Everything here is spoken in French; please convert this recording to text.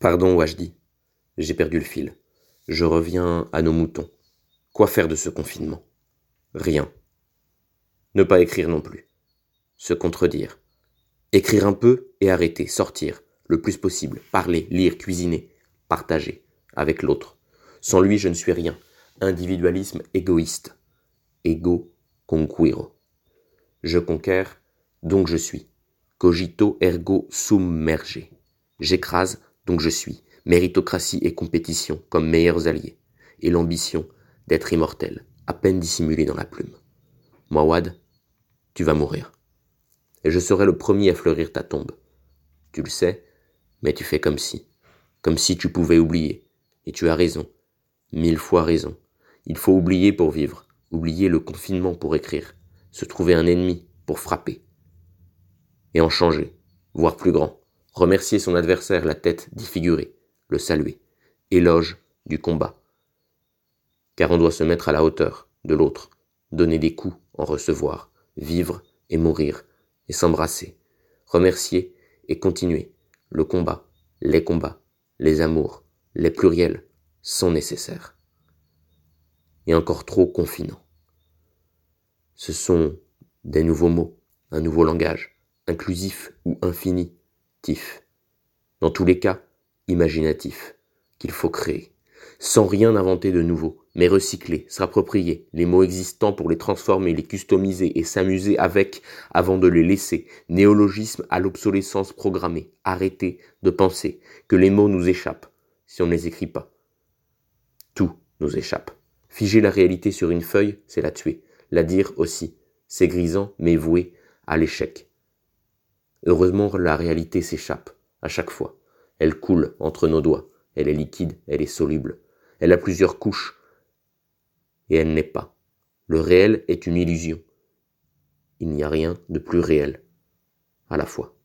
Pardon, Wajdi. J'ai perdu le fil. Je reviens à nos moutons. Quoi faire de ce confinement? Rien. Ne pas écrire non plus. Se contredire. Écrire un peu et arrêter, sortir, le plus possible, parler, lire, cuisiner, partager, avec l'autre. Sans lui, je ne suis rien. Individualisme égoïste. Ego conquiro. Je conquiers, donc je suis. Cogito ergo submergé. J'écrase, donc je suis. Méritocratie et compétition comme meilleurs alliés. Et l'ambition d'être immortel, à peine dissimulée dans la plume. Moi, Wad, tu vas mourir. Et je serai le premier à fleurir ta tombe. Tu le sais, mais tu fais comme si. Comme si tu pouvais oublier. Et tu as raison. Mille fois raison. Il faut oublier pour vivre. Oublier le confinement pour écrire. Se trouver un ennemi pour frapper. Et en changer. Voir plus grand. Remercier son adversaire la tête défigurée. Le saluer. Éloge du combat. Car on doit se mettre à la hauteur de l'autre. Donner des coups, en recevoir. Vivre et mourir. Et s'embrasser. Remercier et continuer. Le combat. Les combats. Les amours. Les pluriels sont nécessaires. Et encore trop confinants. Ce sont des nouveaux mots, un nouveau langage, inclusif ou Dans tous les cas, imaginatif, qu'il faut créer, sans rien inventer de nouveau, mais recycler, s'approprier les mots existants pour les transformer, les customiser et s'amuser avec avant de les laisser. Néologisme à l'obsolescence programmée. Arrêter de penser que les mots nous échappent si on ne les écrit pas. Tout nous échappe. Figer la réalité sur une feuille, c'est la tuer. La dire aussi. C'est grisant, mais voué à l'échec. Heureusement, la réalité s'échappe, à chaque fois. Elle coule entre nos doigts. Elle est liquide, elle est soluble. Elle a plusieurs couches. Et elle n'est pas. Le réel est une illusion. Il n'y a rien de plus réel à la fois.